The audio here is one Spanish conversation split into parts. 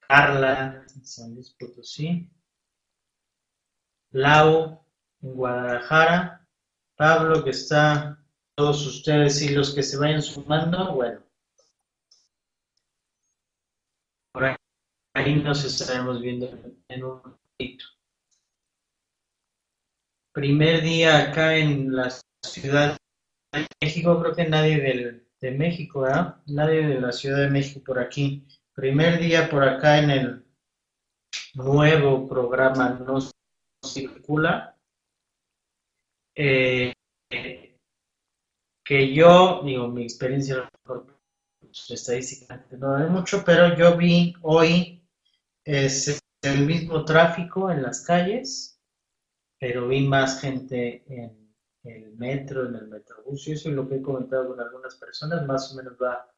Carla en San Luis Potosí, Lau en Guadalajara, Pablo que está, todos ustedes y los que se vayan sumando, bueno. Por ahí nos estaremos viendo en un momento. Primer día acá en la ciudad de México, creo que nadie de México, ¿verdad? Nadie de la Ciudad de México por aquí. Primer día por acá en el nuevo programa No Circula. Eh, que yo, digo, mi experiencia estadísticamente no hay mucho, pero yo vi hoy es el mismo tráfico en las calles, pero vi más gente en el metro, en el metrobús, y eso es lo que he comentado con algunas personas, más o menos va,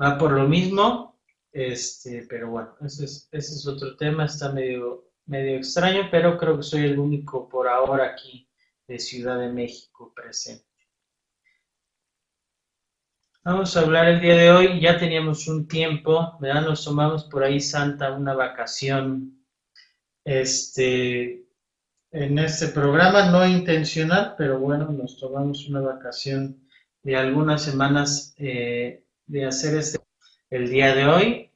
va por lo mismo, este, pero bueno, ese es, otro tema, está medio, medio extraño, pero creo que soy el único por ahora aquí de Ciudad de México presente. Vamos a hablar el día de hoy, ya teníamos un tiempo, ¿verdad? Nos tomamos por ahí Santa una vacación, este, en este programa, no intencional, pero bueno, nos tomamos una vacación de algunas semanas eh, de hacer este el día de hoy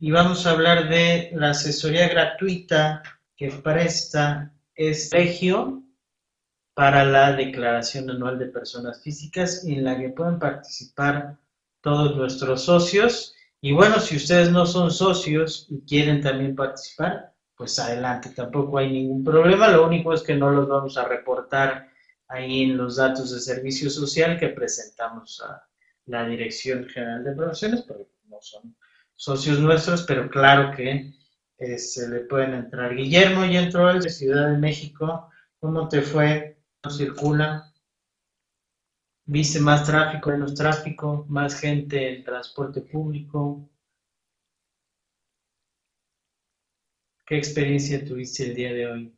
y vamos a hablar de la asesoría gratuita que presta Regio para la declaración anual de personas físicas en la que pueden participar todos nuestros socios. Y bueno, si ustedes no son socios y quieren también participar, pues adelante, tampoco hay ningún problema. Lo único es que no los vamos a reportar ahí en los datos de servicio social que presentamos a la Dirección General de Profesiones, porque no son socios nuestros, pero claro que se le pueden entrar. Guillermo ya entró el de Ciudad de México. ¿Cómo te fue? ¿No circula? ¿Viste más tráfico, menos tráfico, más gente en transporte público? ¿Qué experiencia tuviste el día de hoy?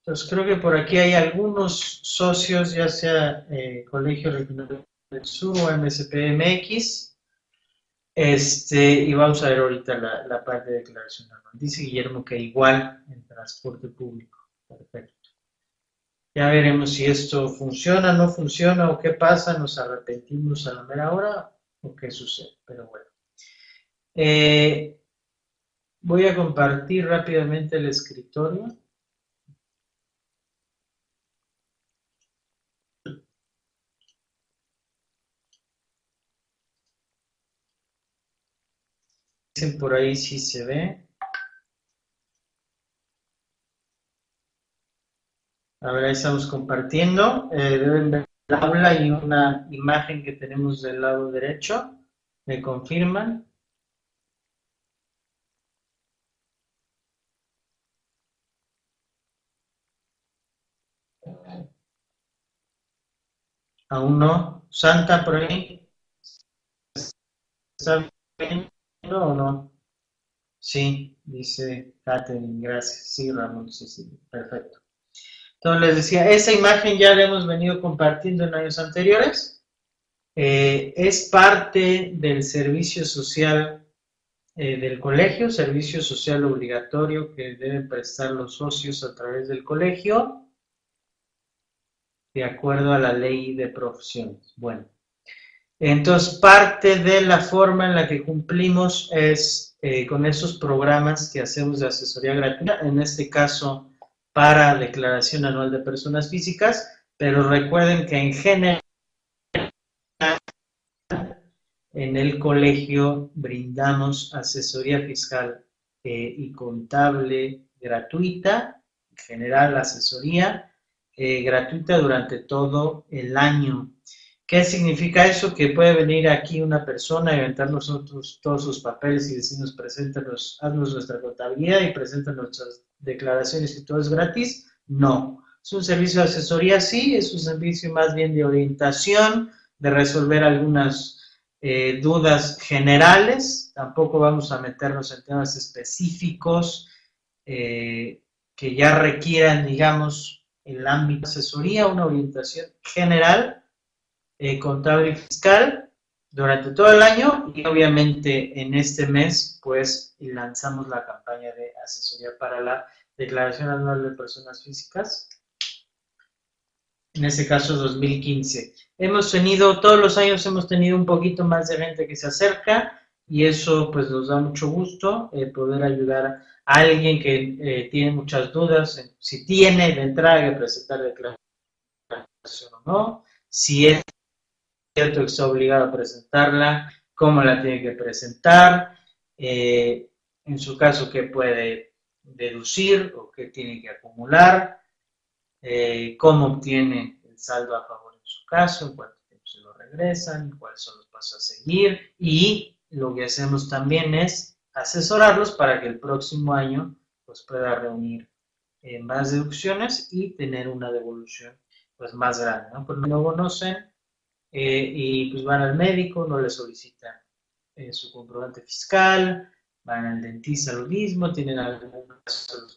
Entonces creo que por aquí hay algunos socios, ya sea eh, Colegio Regional del Sur o MSPMX. Este, y vamos a ver ahorita la, la parte de declaración Dice Guillermo que igual en transporte público. Perfecto. Ya veremos si esto funciona, no funciona o qué pasa, nos arrepentimos a la mera hora o qué sucede, pero bueno. Eh, voy a compartir rápidamente el escritorio. Dicen por ahí si se ve. A ver, ahí estamos compartiendo. Eh, deben ver el aula y una imagen que tenemos del lado derecho. ¿Me confirman? Aún no. Santa por ahí. ¿Está viendo o no? Sí, dice Catherine, gracias. Sí, Ramón, sí, sí, perfecto. Entonces les decía, esa imagen ya la hemos venido compartiendo en años anteriores. Eh, es parte del servicio social eh, del colegio, servicio social obligatorio que deben prestar los socios a través del colegio, de acuerdo a la ley de profesiones. Bueno, entonces parte de la forma en la que cumplimos es eh, con esos programas que hacemos de asesoría gratuita, en este caso para declaración anual de personas físicas, pero recuerden que en general en el colegio brindamos asesoría fiscal eh, y contable gratuita, en general asesoría eh, gratuita durante todo el año. ¿Qué significa eso? Que puede venir aquí una persona y aventar nosotros todos sus papeles y decirnos, preséntanos, haznos nuestra contabilidad y presenta nuestras declaraciones y todo es gratis. No. Es un servicio de asesoría, sí, es un servicio más bien de orientación, de resolver algunas eh, dudas generales. Tampoco vamos a meternos en temas específicos eh, que ya requieran, digamos, el ámbito de asesoría, una orientación general, eh, contable y fiscal durante todo el año y obviamente en este mes pues lanzamos la campaña de asesoría para la declaración anual de personas físicas en este caso 2015. Hemos tenido, todos los años hemos tenido un poquito más de gente que se acerca y eso pues nos da mucho gusto eh, poder ayudar a alguien que eh, tiene muchas dudas, si tiene de entrada que presentar declaración o no, si es cierto que está obligado a presentarla, cómo la tiene que presentar, eh, en su caso qué puede deducir o qué tiene que acumular, eh, cómo obtiene el saldo a favor en su caso, en cuánto tiempo se lo regresan, cuáles son los pasos a seguir y lo que hacemos también es asesorarlos para que el próximo año pues, pueda reunir eh, más deducciones y tener una devolución pues, más grande. ¿no? Pues no conocen eh, y pues van al médico, no le solicitan su comprobante fiscal, van al dentista lo mismo, tienen que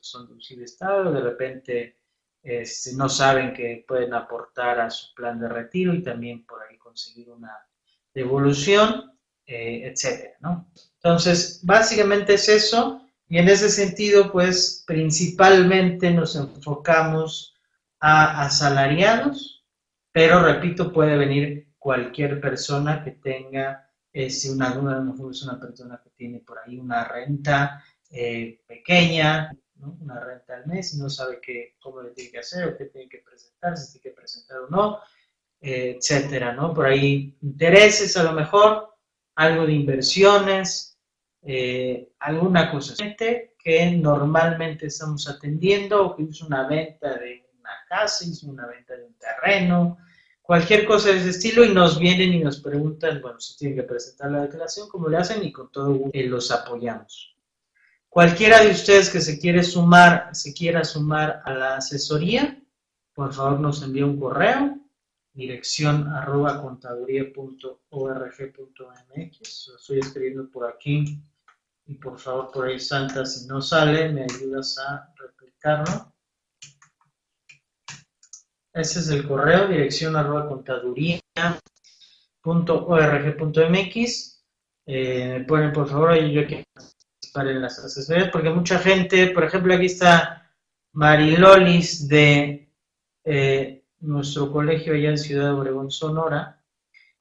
son de estado, de repente este, no saben que pueden aportar a su plan de retiro y también por ahí conseguir una devolución, eh, etcétera, ¿no? Entonces, básicamente es eso, y en ese sentido, pues principalmente nos enfocamos a asalariados, pero repito, puede venir cualquier persona que tenga este, una, una, una persona que tiene por ahí una renta eh, pequeña, una renta al mes y no sabe qué, cómo le tiene que hacer o qué tiene que presentar, si tiene que presentar o no, eh, etcétera, ¿no? Por ahí intereses a lo mejor, algo de inversiones, eh, alguna cosa que normalmente estamos atendiendo o que hizo una venta de una casa, hizo una venta de un terreno, cualquier cosa de ese estilo y nos vienen y nos preguntan, bueno, si tienen que presentar la declaración, cómo le hacen y con todo gusto los apoyamos. Cualquiera de ustedes que se quiere sumar, se quiera sumar a la asesoría, por favor nos envía un correo, dirección arroba contaduría.org.mx. Lo estoy escribiendo por aquí y por favor por ahí Santa, si no sale, me ayudas a replicarlo. Ese es el correo, dirección arroba contaduría.org.mx. Eh, me ponen por favor, yo quiero en las asesorías, porque mucha gente, por ejemplo, aquí está Marilolis de eh, nuestro colegio allá en Ciudad de Obregón, Sonora,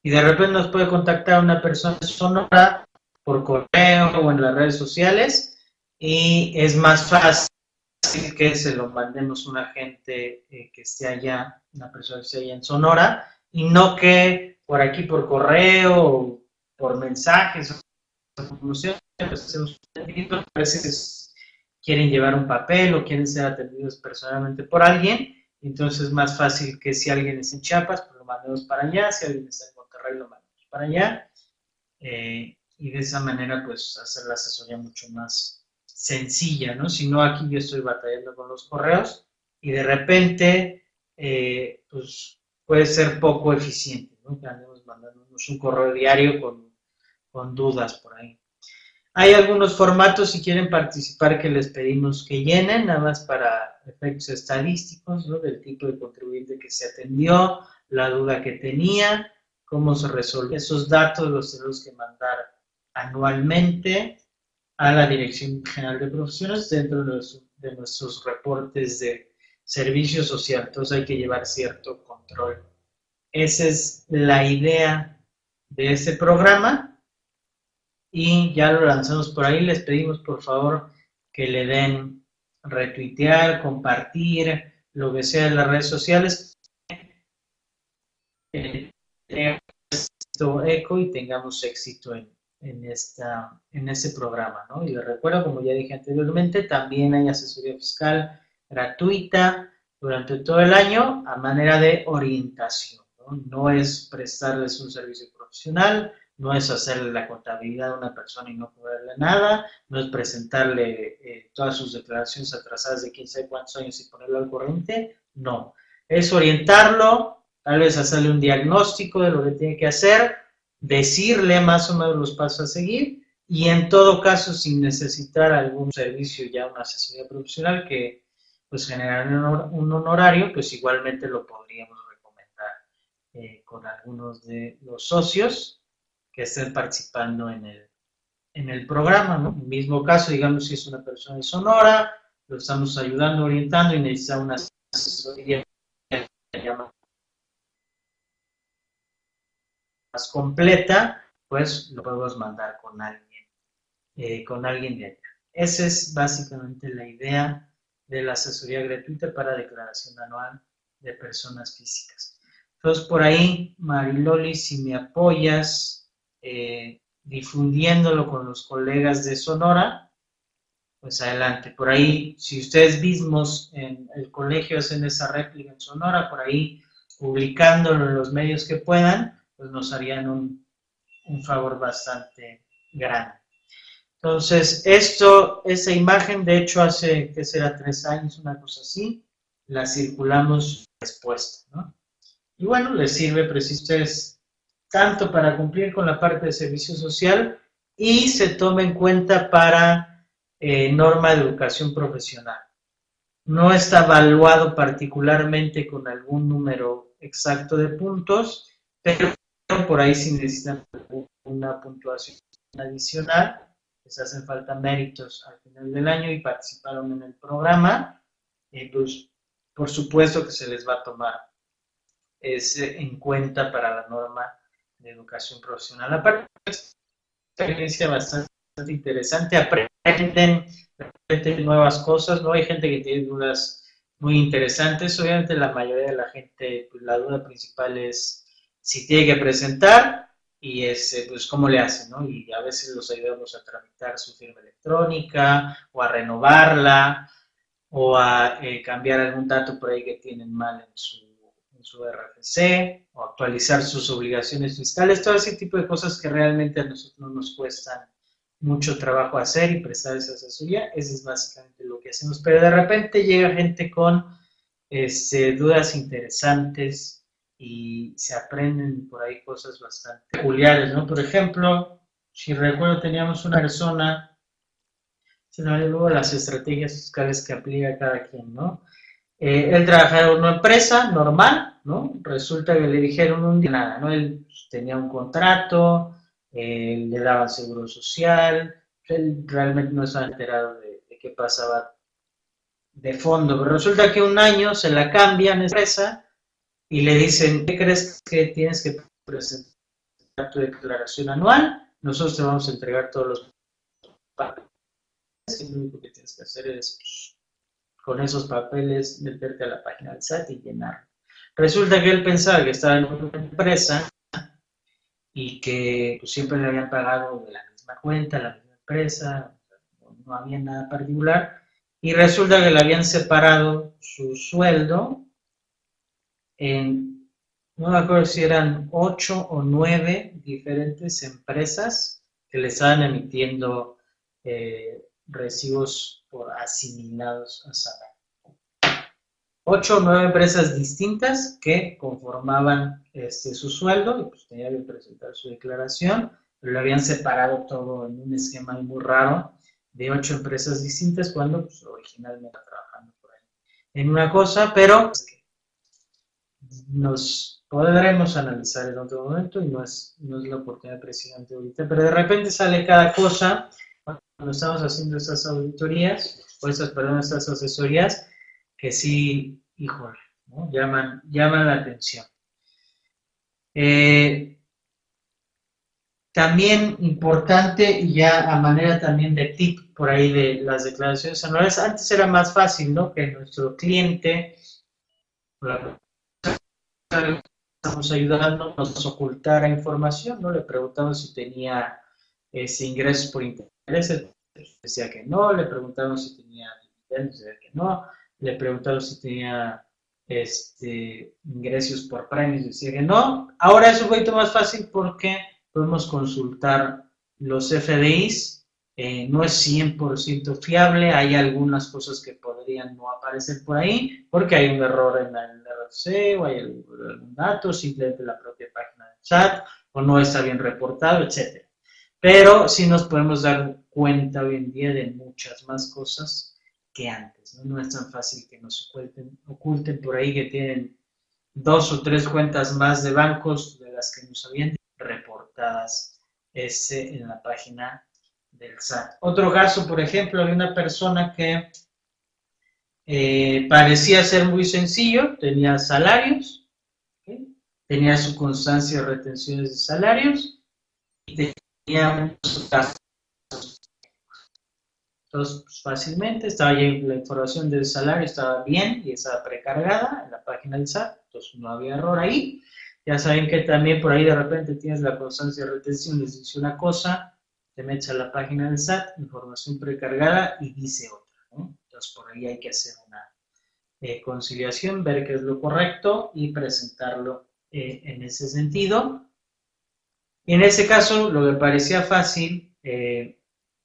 y de repente nos puede contactar una persona de Sonora por correo o en las redes sociales, y es más fácil que se lo mandemos a una gente eh, que esté allá, una persona que esté allá en Sonora, y no que por aquí por correo por mensajes o a veces quieren llevar un papel o quieren ser atendidos personalmente por alguien, entonces es más fácil que si alguien es en Chiapas, pues lo mandemos para allá, si alguien está en Monterrey, lo mandemos para allá, eh, y de esa manera pues hacer la asesoría mucho más sencilla, ¿no? Si no, aquí yo estoy batallando con los correos y de repente, eh, pues puede ser poco eficiente, ¿no? Que andemos mandándonos un correo diario con, con dudas por ahí. Hay algunos formatos, si quieren participar, que les pedimos que llenen, nada más para efectos estadísticos, ¿no? del tipo de contribuyente que se atendió, la duda que tenía, cómo se resolvió. Esos datos los tenemos que mandar anualmente a la Dirección General de Profesiones dentro de, de nuestros reportes de servicio social. Entonces hay que llevar cierto control. Esa es la idea de ese programa y ya lo lanzamos por ahí. Les pedimos por favor que le den retuitear, compartir, lo que sea en las redes sociales. Esto eco y tengamos éxito en, en, esta, en este programa. ¿no? Y les recuerdo, como ya dije anteriormente, también hay asesoría fiscal gratuita durante todo el año a manera de orientación. No, no es prestarles un servicio profesional, no es hacerle la contabilidad a una persona y no cobrarle nada, no es presentarle eh, todas sus declaraciones atrasadas de quién sabe cuántos años y ponerlo al corriente, no. Es orientarlo, tal vez hacerle un diagnóstico de lo que tiene que hacer, decirle más o menos los pasos a seguir y en todo caso sin necesitar algún servicio ya una asesoría profesional que pues generar un honorario, pues igualmente lo podríamos recomendar eh, con algunos de los socios que estén participando en el, en el programa, ¿no? En el mismo caso, digamos, si es una persona de Sonora, lo estamos ayudando, orientando y necesita una asesoría más completa, pues lo podemos mandar con alguien, eh, con alguien de allá. Esa es básicamente la idea de la asesoría gratuita para declaración anual de personas físicas. Entonces, por ahí, Mariloli, si me apoyas eh, difundiéndolo con los colegas de Sonora, pues adelante. Por ahí, si ustedes mismos en el colegio hacen esa réplica en Sonora, por ahí publicándolo en los medios que puedan, pues nos harían un, un favor bastante grande. Entonces, esto, esa imagen, de hecho, hace, que será tres años, una cosa así, la circulamos respuesta, ¿no? Y bueno, les sirve precisamente tanto para cumplir con la parte de servicio social y se toma en cuenta para eh, norma de educación profesional. No está evaluado particularmente con algún número exacto de puntos, pero por ahí sí necesitan una puntuación adicional les hacen falta méritos al final del año y participaron en el programa, y pues por supuesto que se les va a tomar ese en cuenta para la norma de educación profesional. Aparte, es una experiencia bastante interesante, aprenden, aprenden nuevas cosas, ¿no? Hay gente que tiene dudas muy interesantes, obviamente la mayoría de la gente, pues la duda principal es si tiene que presentar y es, pues, cómo le hacen, ¿no? Y a veces los ayudamos a tramitar su firma electrónica o a renovarla o a eh, cambiar algún dato por ahí que tienen mal en su, en su RFC o actualizar sus obligaciones fiscales, todo ese tipo de cosas que realmente a nosotros no nos cuestan mucho trabajo hacer y prestar esa asesoría, eso es básicamente lo que hacemos. Pero de repente llega gente con este, dudas interesantes y se aprenden por ahí cosas bastante peculiares, ¿no? Por ejemplo, si recuerdo, teníamos una persona, se nos luego las estrategias fiscales que aplica cada quien, ¿no? Eh, él trabajaba una empresa normal, ¿no? Resulta que le dijeron un día nada, ¿no? Él tenía un contrato, eh, le daban seguro social, él realmente no estaba enterado de, de qué pasaba de fondo, pero resulta que un año se la cambian empresa y le dicen, ¿qué crees que tienes que presentar tu declaración anual? Nosotros te vamos a entregar todos los papeles. Lo único que tienes que hacer es, con esos papeles, meterte a la página del SAT y llenar. Resulta que él pensaba que estaba en una empresa y que pues, siempre le habían pagado de la misma cuenta, la misma empresa, no había nada particular. Y resulta que le habían separado su sueldo en, no me acuerdo si eran ocho o nueve diferentes empresas que le estaban emitiendo eh, recibos por asimilados a salario. Ocho o nueve empresas distintas que conformaban este, su sueldo y pues tenía que presentar su declaración, pero lo habían separado todo en un esquema muy raro de ocho empresas distintas cuando pues, originalmente trabajando por ahí en una cosa, pero nos podremos analizar en otro momento y no es, no es la oportunidad presidente ahorita, pero de repente sale cada cosa cuando estamos haciendo estas auditorías, o estas, perdón, estas asesorías, que sí, híjole, llaman, llaman la atención. Eh, también importante, ya a manera también de tip por ahí de las declaraciones anuales, antes era más fácil, ¿no? Que nuestro cliente, estamos ayudando, nos ocultara información, ¿no? Le preguntamos si tenía ingresos por intereses, decía que no, le preguntamos si tenía dividendos, decía que no, le preguntamos si tenía este, ingresos por premios, decía que no. Ahora es un poquito más fácil porque podemos consultar los FDIs eh, no es 100% fiable, hay algunas cosas que podrían no aparecer por ahí, porque hay un error en el RFC o hay algún dato, simplemente la propia página del chat, o no está bien reportado, etc. Pero sí nos podemos dar cuenta hoy en día de muchas más cosas que antes. ¿no? es tan fácil que nos oculten, oculten por ahí que tienen dos o tres cuentas más de bancos de las que nos habían reportadas ese en la página del SAT. Otro caso, por ejemplo, de una persona que eh, parecía ser muy sencillo, tenía salarios, tenía su constancia de retenciones de salarios y tenía muchos gastos. Entonces, pues, fácilmente estaba la información del salario, estaba bien y estaba precargada en la página del SAT, entonces no había error ahí. Ya saben que también por ahí de repente tienes la constancia de retención, les dice una cosa, te metes a la página del SAT, información precargada y dice otra. Entonces por ahí hay que hacer una eh, conciliación, ver qué es lo correcto y presentarlo eh, en ese sentido. Y en ese caso, lo que parecía fácil, eh,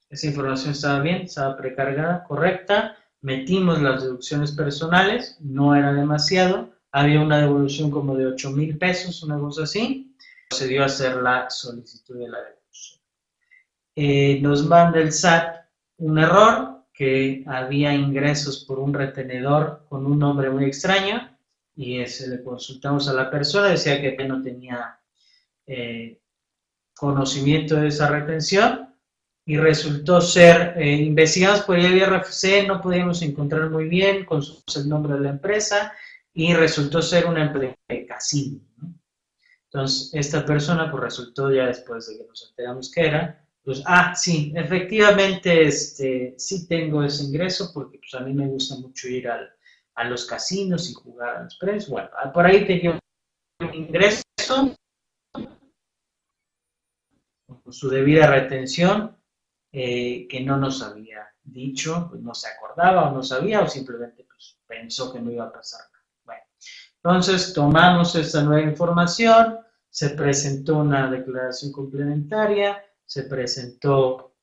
esa información estaba bien, estaba precargada, correcta, metimos las deducciones personales, no era demasiado, había una devolución como de 8 mil pesos, una cosa así, procedió a hacer la solicitud de la devolución. Eh, nos manda el SAT un error, que había ingresos por un retenedor con un nombre muy extraño, y ese le consultamos a la persona, decía que no tenía eh, conocimiento de esa retención, y resultó ser, eh, investigados por el IRFC, no podíamos encontrar muy bien, con el nombre de la empresa, y resultó ser una empresa de casino. Entonces, esta persona, pues resultó ya después de que nos enteramos que era, pues, ah, sí, efectivamente, este, sí tengo ese ingreso porque pues a mí me gusta mucho ir al, a los casinos y jugar a los precios. Bueno, ah, por ahí tenía un ingreso con su debida retención eh, que no nos había dicho, pues no se acordaba o no sabía o simplemente pues, pensó que no iba a pasar entonces, tomamos esta nueva información, se presentó una declaración complementaria, se presentó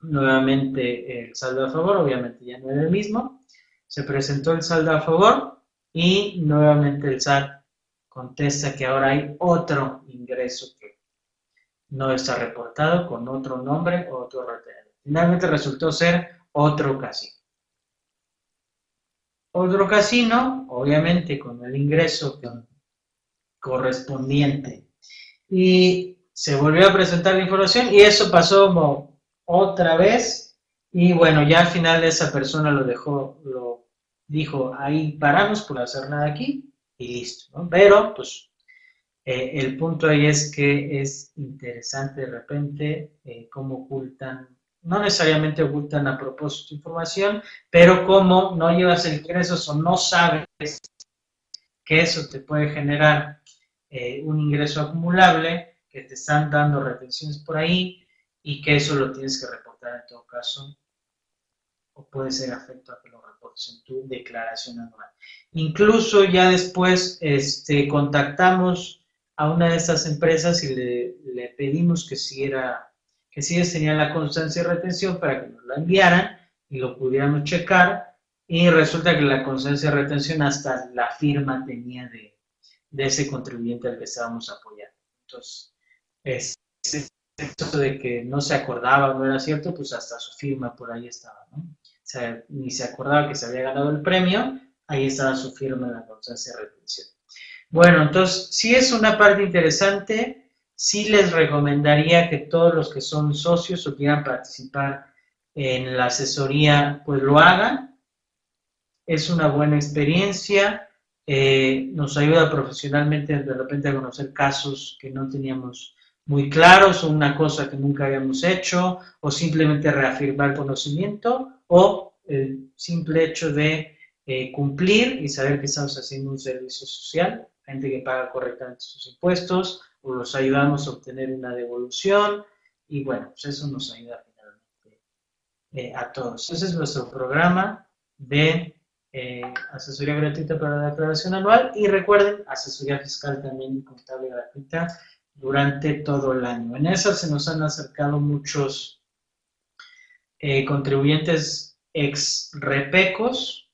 nuevamente el saldo a favor, obviamente ya no era el mismo, se presentó el saldo a favor y nuevamente el SAT contesta que ahora hay otro ingreso que no está reportado con otro nombre o otro retenedor. Finalmente resultó ser otro casino. Otro casino, obviamente con el ingreso correspondiente. Y se volvió a presentar la información y eso pasó como otra vez. Y bueno, ya al final esa persona lo dejó, lo dijo, ahí paramos por hacer nada aquí y listo. Pero pues eh, el punto ahí es que es interesante de repente eh, cómo ocultan no necesariamente ocultan a propósito información, pero como no llevas el ingreso o no sabes que eso te puede generar eh, un ingreso acumulable, que te están dando retenciones por ahí y que eso lo tienes que reportar en todo caso o puede ser afecto a que lo reportes en tu declaración anual. Incluso ya después este, contactamos a una de estas empresas y le, le pedimos que siguiera que sí tenían la constancia de retención para que nos la enviaran y lo pudiéramos checar. Y resulta que la constancia de retención hasta la firma tenía de, ese contribuyente al que estábamos apoyando. Entonces, es, esto de que no se acordaba no era cierto, pues hasta su firma por ahí estaba, ¿no? O sea, ni se acordaba que se había ganado el premio, ahí estaba su firma en la constancia de retención. Bueno, entonces, sí es una parte interesante sí les recomendaría que todos los que son socios o quieran participar en la asesoría, pues lo hagan. Es una buena experiencia, eh, nos ayuda profesionalmente de repente a conocer casos que no teníamos muy claros o una cosa que nunca habíamos hecho o simplemente reafirmar conocimiento o el simple hecho de eh, cumplir y saber que estamos haciendo un servicio social, gente que paga correctamente sus impuestos, o los ayudamos a obtener una devolución y bueno, pues eso nos ayuda finalmente eh, a todos. Ese es nuestro programa de eh, asesoría gratuita para la declaración anual y recuerden, asesoría fiscal también contable gratuita durante todo el año. En esa se nos han acercado muchos eh, contribuyentes ex repecos,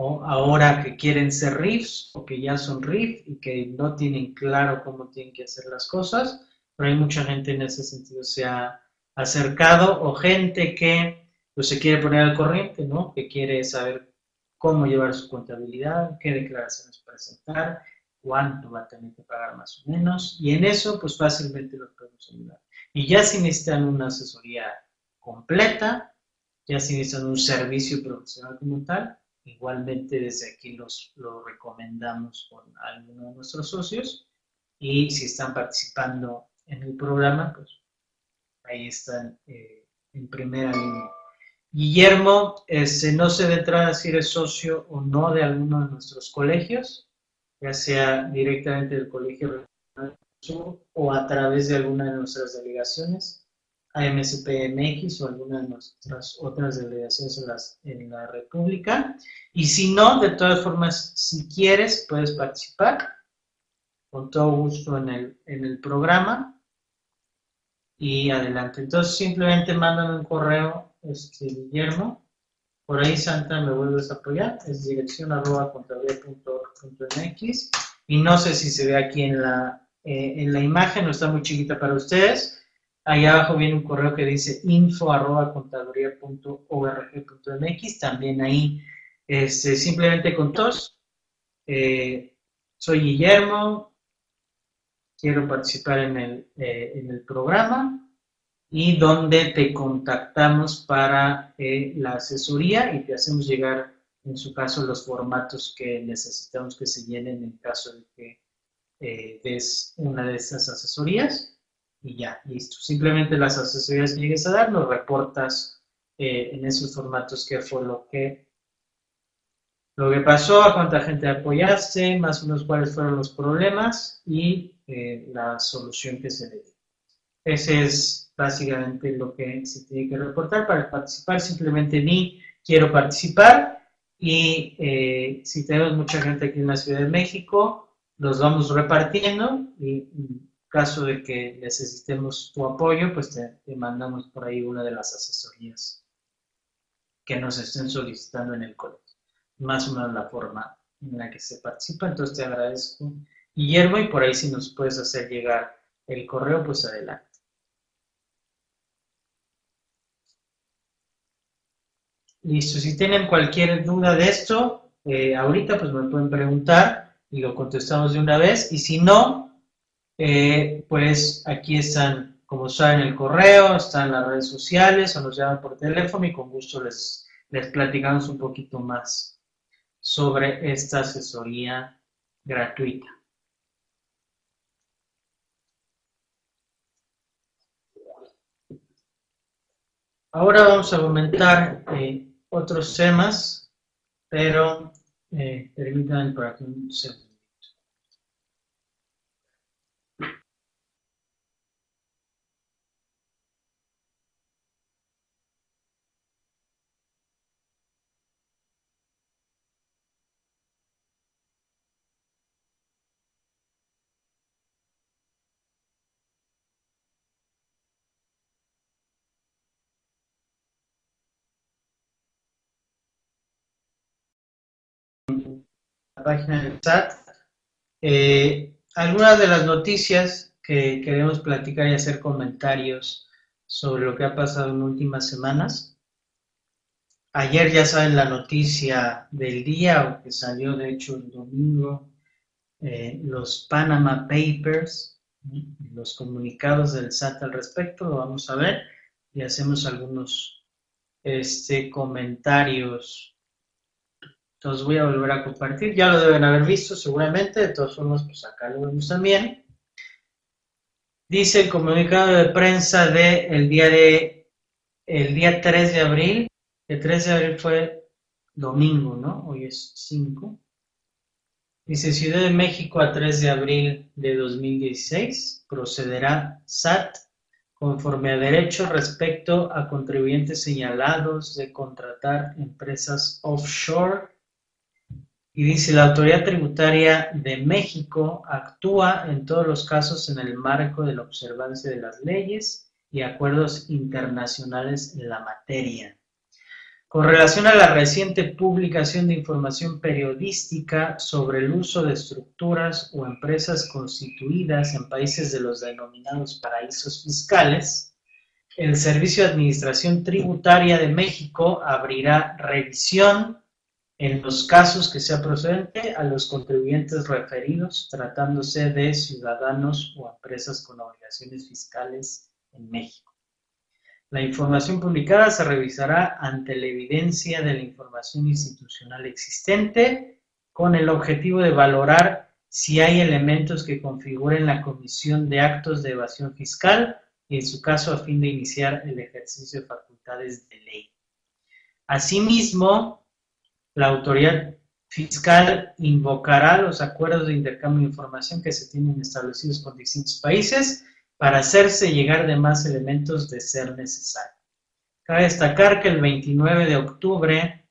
o ahora que quieren ser RIFs o que ya son RIF y que no tienen claro cómo tienen que hacer las cosas, pero hay mucha gente en ese sentido se ha acercado o gente que pues se quiere poner al corriente, ¿no? Que quiere saber cómo llevar su contabilidad, qué declaraciones presentar, cuánto va a tener que pagar más o menos, y en eso pues fácilmente los podemos ayudar. Y ya si necesitan una asesoría completa, ya si necesitan un servicio profesional como tal, igualmente desde aquí los lo recomendamos con alguno de nuestros socios y si están participando en el programa, pues ahí están eh, en primera línea. Guillermo, este, no sé de entrada si eres socio o no de alguno de nuestros colegios, ya sea directamente del Colegio Sur o a través de alguna de nuestras delegaciones, AMSPMX o alguna de nuestras otras delegaciones en, la República. Y si no, de todas formas, si quieres, puedes participar con todo gusto en el, en el programa y adelante. Entonces simplemente mándame un correo, este, Guillermo, por ahí Santa me vuelves a apoyar, es dirección arroba y no sé si se ve aquí en la, eh, en la imagen, no está muy chiquita para ustedes. Ahí abajo viene un correo que dice info arroba también ahí este, simplemente con todos. Eh, soy Guillermo, quiero participar en el, eh, en el programa y donde te contactamos para eh, la asesoría y te hacemos llegar, en su caso, los formatos que necesitamos que se llenen en caso de que eh, des una de estas asesorías. Y ya, listo. Simplemente las asesorías que llegues a dar, nos reportas en esos formatos qué fue lo que lo que pasó, a cuánta gente apoyaste, más o menos cuáles fueron los problemas y eh, la solución que se le dio. Ese es básicamente lo que se tiene que reportar para participar. Simplemente ni quiero participar y eh, si tenemos mucha gente aquí en la Ciudad de México, los vamos repartiendo y en caso de que necesitemos tu apoyo, pues te, te mandamos por ahí una de las asesorías que nos estén solicitando en el colegio más o menos la forma en la que se participa. Entonces te agradezco, Guillermo, y por ahí si nos puedes hacer llegar el correo, pues adelante. Listo, si tienen cualquier duda de esto, eh, ahorita pues me pueden preguntar y lo contestamos de una vez. Y si no, eh, pues aquí están, como saben, el correo, están las redes sociales o nos llaman por teléfono y con gusto les, les platicamos un poquito más sobre esta asesoría gratuita. Ahora vamos a comentar eh, otros temas, pero eh, permítanme por aquí un segundo. Página del chat. Eh, algunas de las noticias que queremos platicar y hacer comentarios sobre lo que ha pasado en últimas semanas. Ayer ya saben la noticia del día, que salió de hecho el domingo, eh, los Panama Papers, los comunicados del SAT al respecto, lo vamos a ver y hacemos algunos este, comentarios entonces voy a volver a compartir. Ya lo deben haber visto seguramente. De todas formas, pues acá lo vemos también. Dice el comunicado de prensa del día de el día 3 de abril. El 3 de abril fue domingo, ¿no? Hoy es 5. Dice Ciudad de México a 3 de abril de 2016 procederá SAT conforme a derecho respecto a contribuyentes señalados de contratar empresas offshore y dice, la autoridad tributaria de México actúa en todos los casos en el marco de la observancia de las leyes y acuerdos internacionales en la materia. Con relación a la reciente publicación de información periodística sobre el uso de estructuras o empresas constituidas en países de los denominados paraísos fiscales, el Servicio de Administración Tributaria de México abrirá revisión en los casos que sea procedente a los contribuyentes referidos, tratándose de ciudadanos o empresas con obligaciones fiscales en México. La información publicada se revisará ante la evidencia de la información institucional existente con el objetivo de valorar si hay elementos que configuren la comisión de actos de evasión fiscal y en su caso a fin de iniciar el ejercicio de facultades de ley. Asimismo, la autoridad fiscal invocará los acuerdos de intercambio de información que se tienen establecidos con distintos países para hacerse llegar de más elementos de ser necesario. Cabe destacar que el 29 de octubre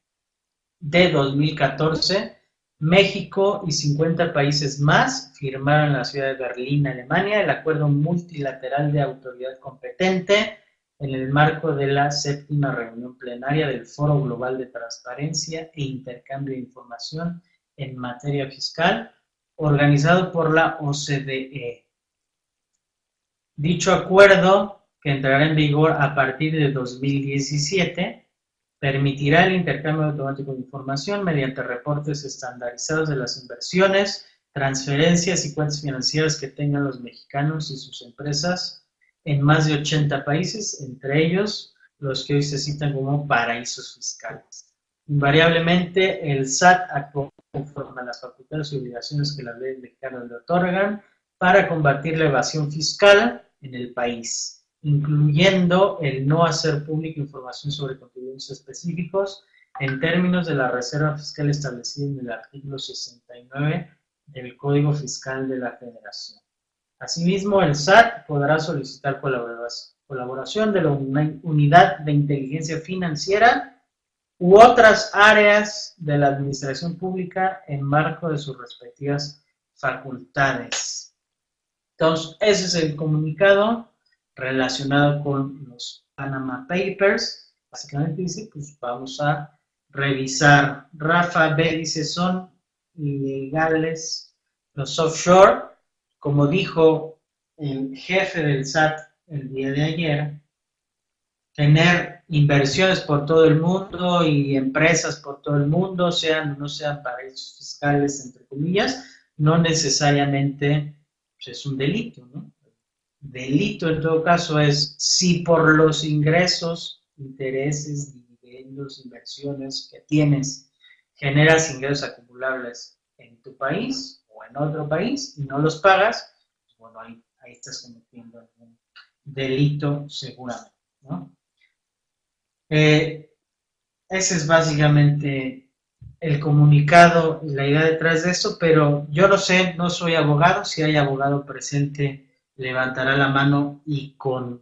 de 2014, México y 50 países más firmaron en la ciudad de Berlín, Alemania, el acuerdo multilateral de autoridad competente en el marco de la séptima reunión plenaria del Foro Global de Transparencia e Intercambio de Información en materia fiscal, organizado por la OCDE. Dicho acuerdo, que entrará en vigor a partir de 2017, permitirá el intercambio automático de información mediante reportes estandarizados de las inversiones, transferencias y cuentas financieras que tengan los mexicanos y sus empresas en más de 80 países, entre ellos los que hoy se citan como paraísos fiscales. Invariablemente, el SAT actúa conforme a las facultades y obligaciones que las leyes mexicanas le otorgan para combatir la evasión fiscal en el país, incluyendo el no hacer pública información sobre contribuyentes específicos en términos de la reserva fiscal establecida en el artículo 69 del Código Fiscal de la Federación. Asimismo, el SAT podrá solicitar colaboración de la Unidad de Inteligencia Financiera u otras áreas de la Administración Pública en marco de sus respectivas facultades. Entonces, ese es el comunicado relacionado con los Panama Papers. Básicamente dice, pues vamos a revisar. Rafa B dice, son ilegales los offshore. Como dijo el jefe del SAT el día de ayer, tener inversiones por todo el mundo y empresas por todo el mundo, sean o no sean paraísos fiscales, entre comillas, no necesariamente pues, es un delito. Delito en todo caso es si por los ingresos, intereses, dividendos, inversiones que tienes, generas ingresos acumulables en tu país o en otro país y no los pagas, pues bueno, ahí, ahí estás cometiendo un delito seguramente, ¿no? Eh, ese es básicamente el comunicado y la idea detrás de eso, pero yo no sé, no soy abogado, si hay abogado presente levantará la mano y con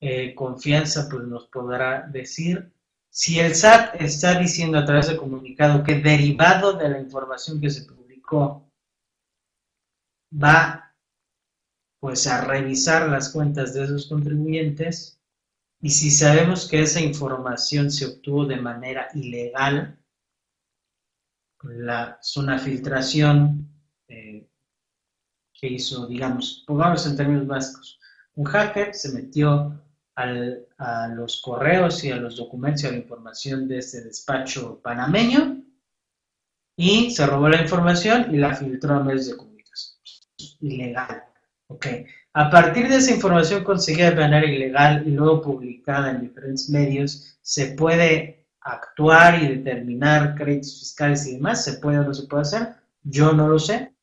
eh, confianza pues nos podrá decir si el SAT está diciendo a través del comunicado que derivado de la información que se publicó va pues a revisar las cuentas de esos contribuyentes y si sabemos que esa información se obtuvo de manera ilegal, la zona filtración eh, que hizo, digamos, pongamos en términos básicos, un hacker se metió a los correos y a los documentos y a la información de este despacho panameño y se robó la información y la filtró a medios de comunicación. Ilegal. Ok. A partir de esa información conseguida de manera ilegal y luego publicada en diferentes medios, se puede actuar y determinar créditos fiscales y demás, ¿se puede o no se puede hacer? Yo no lo sé,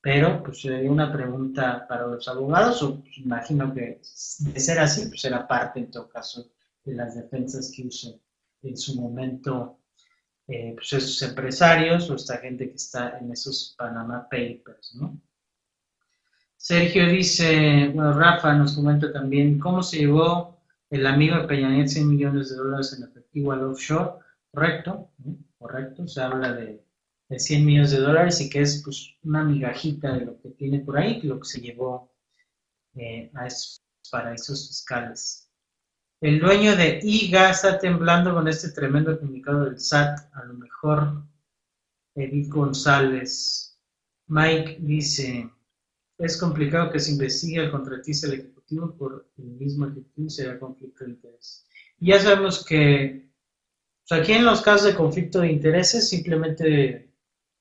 pero pues sería una pregunta para los abogados, o pues, imagino que de ser así, pues será parte en todo caso de las defensas que usen en su momento eh, pues esos empresarios o esta gente que está en esos Panama Papers, ¿no? Sergio dice, bueno, Rafa nos comenta también, ¿cómo se llevó el amigo de Peña Nieto 100 millones de dólares en efectivo al offshore, correcto, correcto, se habla de, 100 millones de dólares y que es pues una migajita de lo que tiene por ahí, lo que se llevó eh, a esos paraísos fiscales. El dueño de IGA está temblando con este tremendo comunicado del SAT, a lo mejor Edith González. Mike dice, es complicado que se investigue el contratista del Ejecutivo por el mismo Ejecutivo será conflicto de intereses. Ya sabemos que aquí en los casos de conflicto de intereses simplemente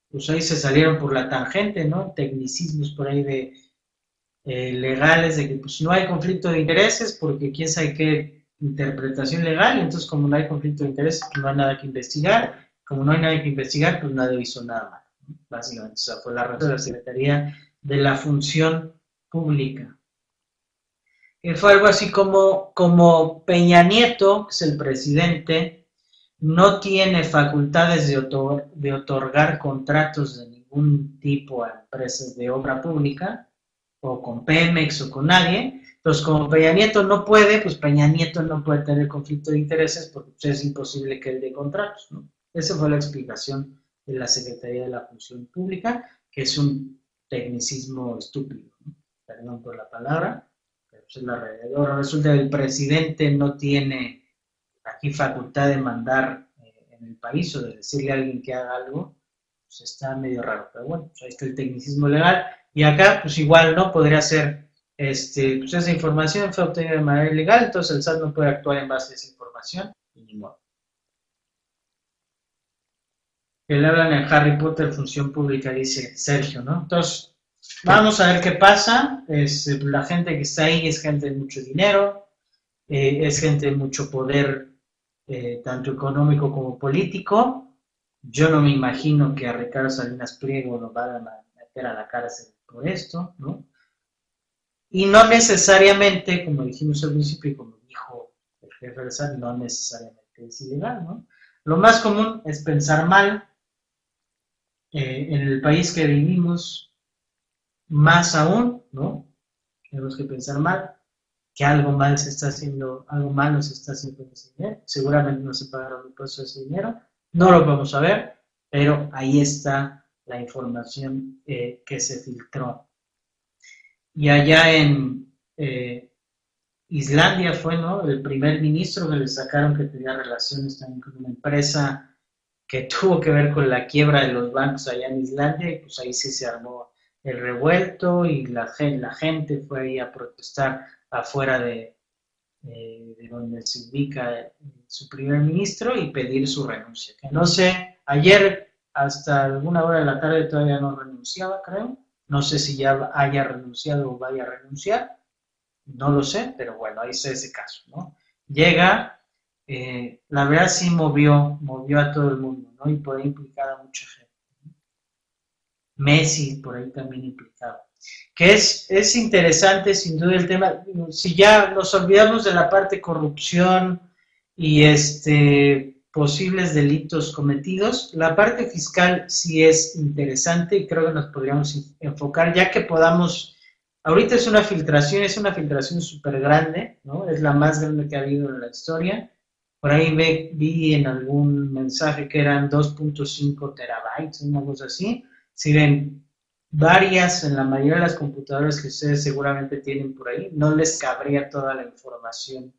pues ahí se salieron por la tangente, ¿no? Tecnicismos por ahí de eh, legales de que pues no hay conflicto de intereses porque quién sabe qué interpretación legal, y entonces como no hay conflicto de intereses, pues no hay nada que investigar, como no hay nada que investigar, pues nadie hizo nada mal, básicamente, o sea, fue la razón de la Secretaría de la Función Pública. Que fue algo así como, como Peña Nieto, que es el presidente, no tiene facultades de, de otorgar contratos de ningún tipo a empresas de obra pública, o con Pemex o con nadie. Entonces, como Peña Nieto no puede, pues Peña Nieto no puede tener conflicto de intereses porque pues, es imposible que él dé contratos. Esa fue la explicación de la Secretaría de la Función Pública, que es un tecnicismo estúpido. Perdón por la palabra, pero es la realidad. Resulta que el presidente no tiene aquí facultad de mandar eh, en el país o de decirle a alguien que haga algo, pues está medio raro. Pero bueno, pues ahí está el tecnicismo legal y acá, pues igual, ¿no? Podría ser, este, pues esa información fue obtenida de manera ilegal, entonces el SAT no puede actuar en base a esa información, y ni modo. Que le hablan en Harry Potter, función pública, dice Sergio, ¿no? Entonces, vamos a ver qué pasa. Es, la gente que está ahí es gente de mucho dinero, eh, es gente de mucho poder, eh, tanto económico como político. Yo no me imagino que a Ricardo Salinas Pliego lo van a meter a la cárcel por esto, ¿no? Y no necesariamente, como dijimos al principio y como dijo el jefe de SAT, no necesariamente es ilegal, ¿no? Lo más común es pensar mal. Eh, en el país que vivimos, más aún, ¿no? Tenemos que pensar mal, que algo mal se está haciendo, algo malo se está haciendo ese dinero. Seguramente no se pagaron impuestos de ese dinero, no lo vamos a ver, pero ahí está la información eh, que se filtró. Y allá en eh, Islandia fue, ¿no? El primer ministro que le sacaron que tenía relaciones también con una empresa que tuvo que ver con la quiebra de los bancos allá en Islandia, y pues ahí sí se armó el revuelto y la, la gente fue ahí a protestar afuera de, eh, de donde se ubica su primer ministro y pedir su renuncia. Que no sé, ayer hasta alguna hora de la tarde todavía no renunciaba, creo. No sé si ya haya renunciado o vaya a renunciar. No lo sé, pero bueno, ahí está ese caso, ¿no? Llega, eh, la verdad sí movió, movió a todo el mundo, ¿no? Y por ahí implicada a mucha gente. Messi por ahí también implicado. Que es, es interesante sin duda el tema, si ya nos olvidamos de la parte corrupción y este posibles delitos cometidos. La parte fiscal sí es interesante y creo que nos podríamos enfocar, ya que podamos, ahorita es una filtración, es una filtración súper grande, ¿no? Es la más grande que ha habido en la historia. Por ahí vi en algún mensaje que eran 2.5 terabytes, una cosa así. Si ven varias, en la mayoría de las computadoras que ustedes seguramente tienen por ahí, no les cabría toda la información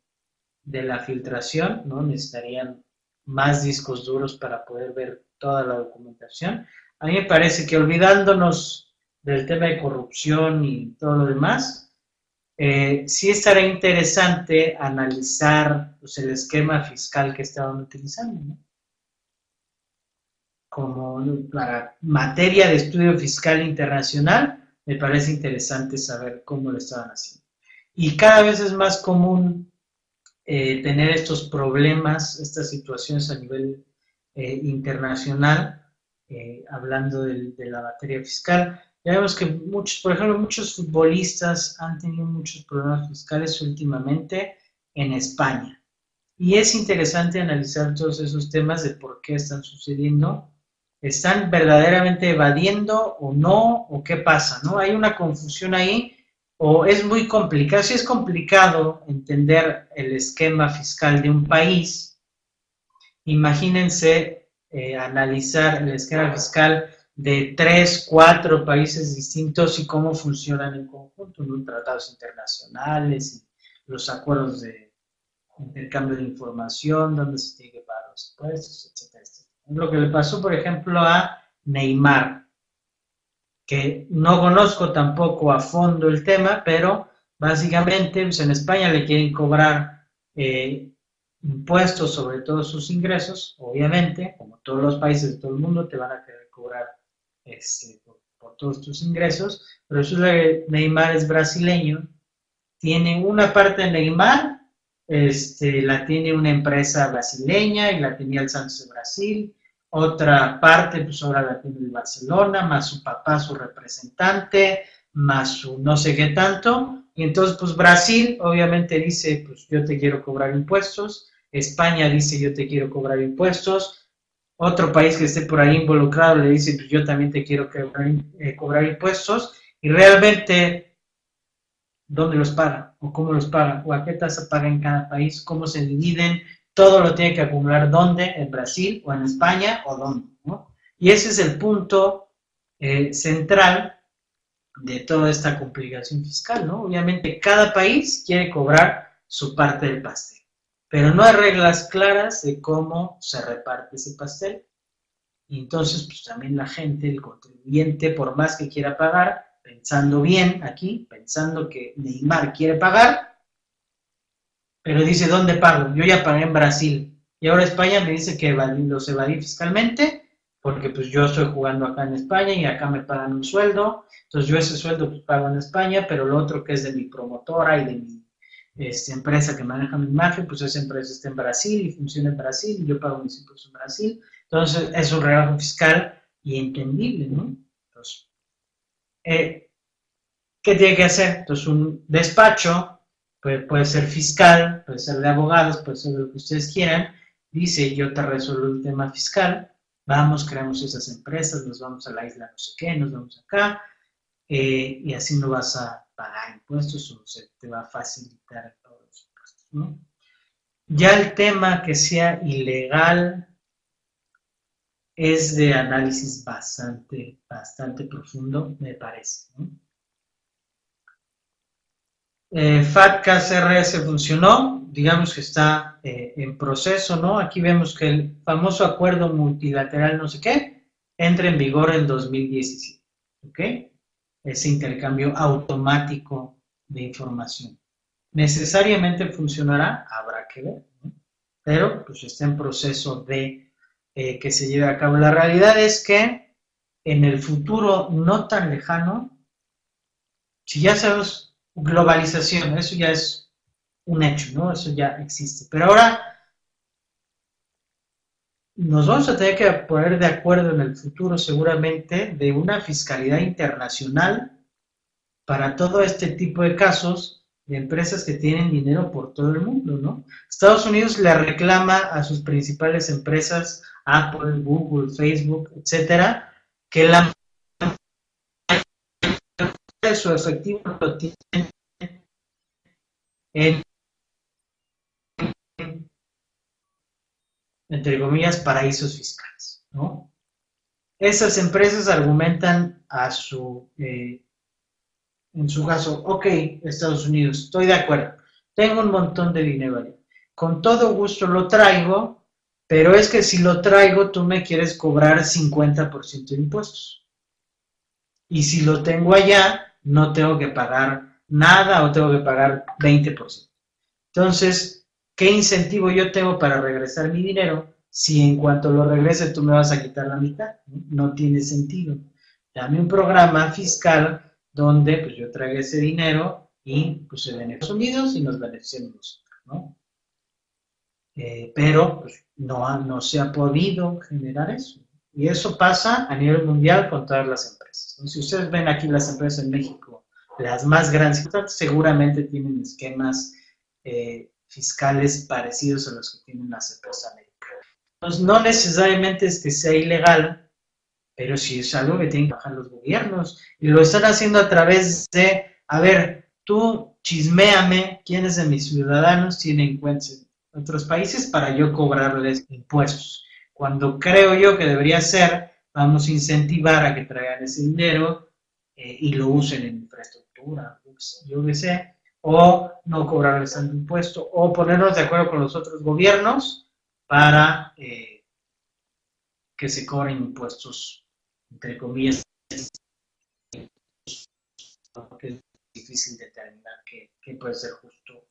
de la filtración, ¿no? Necesitarían más discos duros para poder ver toda la documentación. A mí me parece que olvidándonos del tema de corrupción y todo lo demás, eh, sí estaría interesante analizar pues, el esquema fiscal que estaban utilizando, ¿no? Como para materia de estudio fiscal internacional, me parece interesante saber cómo lo estaban haciendo. Y cada vez es más común eh, tener estos problemas, estas situaciones a nivel eh, internacional, eh, hablando de, la materia fiscal. Ya vemos que muchos, por ejemplo, muchos futbolistas han tenido muchos problemas fiscales últimamente en España. Y es interesante analizar todos esos temas de por qué están sucediendo. ¿Están verdaderamente evadiendo o no? ¿O qué pasa? ¿no? Hay una confusión ahí o es muy complicado, si es complicado entender el esquema fiscal de un país, imagínense eh, analizar el esquema fiscal de tres, cuatro países distintos y cómo funcionan en conjunto, los tratados internacionales, los acuerdos de intercambio de información, dónde se tiene que pagar los impuestos, etcétera. Lo que le pasó, por ejemplo, a Neymar. que no conozco tampoco a fondo el tema, pero básicamente pues en España le quieren cobrar eh, impuestos sobre todos sus ingresos, obviamente, como todos los países de todo el mundo te van a querer cobrar este, por, todos tus ingresos, pero eso es Neymar es brasileño, tiene una parte de Neymar, este, la tiene una empresa brasileña y la tenía el Santos de Brasil, otra parte, pues ahora la tiene el Barcelona, más su papá, su representante, más su no sé qué tanto, y entonces pues Brasil obviamente dice, pues yo te quiero cobrar impuestos, España dice yo te quiero cobrar impuestos, otro país que esté por ahí involucrado le dice yo también te quiero eh, cobrar, impuestos y realmente dónde los paga o cómo los paga o a qué tasa paga en cada país, cómo se dividen, todo lo tiene que acumular dónde, en Brasil o en España o dónde. ¿no? Y ese es el punto eh, central de toda esta complicación fiscal, ¿no? Obviamente cada país quiere cobrar su parte del pastel pero no hay reglas claras de cómo se reparte ese pastel. Y entonces, pues también la gente, el contribuyente, por más que quiera pagar, pensando bien aquí, pensando que Neymar quiere pagar, pero dice, ¿dónde pago? Yo ya pagué en Brasil. Y ahora España me dice que los evadí fiscalmente, porque pues yo estoy jugando acá en España y acá me pagan un sueldo. Entonces yo ese sueldo pues pago en España, pero lo otro que es de mi promotora y de mi esta empresa que maneja mi imagen, pues esa empresa está en Brasil y funciona en Brasil y yo pago mis impuestos en Brasil. Entonces, es un relajo fiscal y entendible, ¿no? Entonces, eh, ¿qué tiene que hacer? Entonces, un despacho puede, puede ser fiscal, puede ser de abogados, puede ser lo que ustedes quieran. Dice, yo te resuelvo el tema fiscal, vamos, creamos esas empresas, nos vamos a la isla no sé qué, nos vamos acá, eh, y así no vas a pagar impuestos o se te va a facilitar todos los impuestos. Ya el tema que sea ilegal es de análisis bastante, bastante profundo, me parece. Eh, FATCA CRS funcionó, digamos que está eh, en proceso, ¿no? Aquí vemos que el famoso acuerdo multilateral no sé qué entra en vigor en 2017, ¿ok? Ese intercambio automático de información. ¿Necesariamente funcionará? Habrá que ver, pero pues está en proceso de eh, que se lleve a cabo. La realidad es que en el futuro no tan lejano, si ya sabemos globalización, eso ya es un hecho, ¿no? Eso ya existe. Pero ahora nos vamos a tener que poner de acuerdo en el futuro seguramente de una fiscalidad internacional para todo este tipo de casos de empresas que tienen dinero por todo el mundo, ¿no? Estados Unidos le reclama a sus principales empresas, Apple, Google, Facebook, etcétera, que la de su efectivo lo tienen en entre comillas, paraísos fiscales. ¿no? Esas empresas argumentan a su, eh, en su caso, ok, Estados Unidos, estoy de acuerdo, tengo un montón de dinero. Con todo gusto lo traigo, pero es que si lo traigo, tú me quieres cobrar 50% de impuestos. Y si lo tengo allá, no tengo que pagar nada o tengo que pagar 20%. Entonces, ¿Qué incentivo yo tengo para regresar mi dinero si en cuanto lo regrese tú me vas a quitar la mitad? No tiene sentido. Dame un programa fiscal donde pues yo traiga ese dinero y pues se beneficien Unidos y nos beneficiemos ¿no? Eh, pero pues, no, no se ha podido generar eso. Y eso pasa a nivel mundial con todas las empresas. Si ustedes ven aquí las empresas en México, las más grandes, seguramente tienen esquemas eh, fiscales parecidos a los que tienen las empresas americanas. Entonces, no necesariamente es que sea ilegal, pero sí es algo que tienen que bajar los gobiernos y lo están haciendo a través de, a ver, tú chisméame quiénes de mis ciudadanos tienen cuentas en otros países para yo cobrarles impuestos. Cuando creo yo que debería ser, vamos a incentivar a que traigan ese dinero eh, y lo usen en infraestructura, yo qué sé, o no cobrarles tanto impuesto, o ponernos de acuerdo con los otros gobiernos para eh, que se cobren impuestos, entre comillas, que es difícil determinar qué, puede ser justo.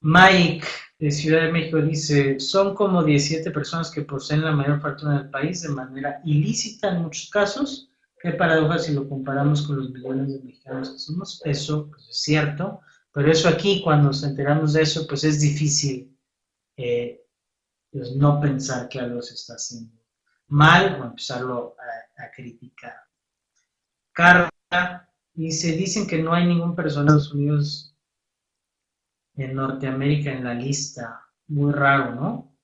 Mike de Ciudad de México dice, son como 17 personas que poseen la mayor fortuna del país de manera ilícita en muchos casos. Qué paradoja si lo comparamos con los millones de mexicanos que somos. Eso pues, es cierto, pero eso aquí, cuando nos enteramos de eso, pues es difícil eh, pues, no pensar que algo se está haciendo mal o empezarlo a, criticar. Carla dice, dicen que no hay ningún personaje de Estados Unidos en Norteamérica en la lista. Muy raro, ¿no?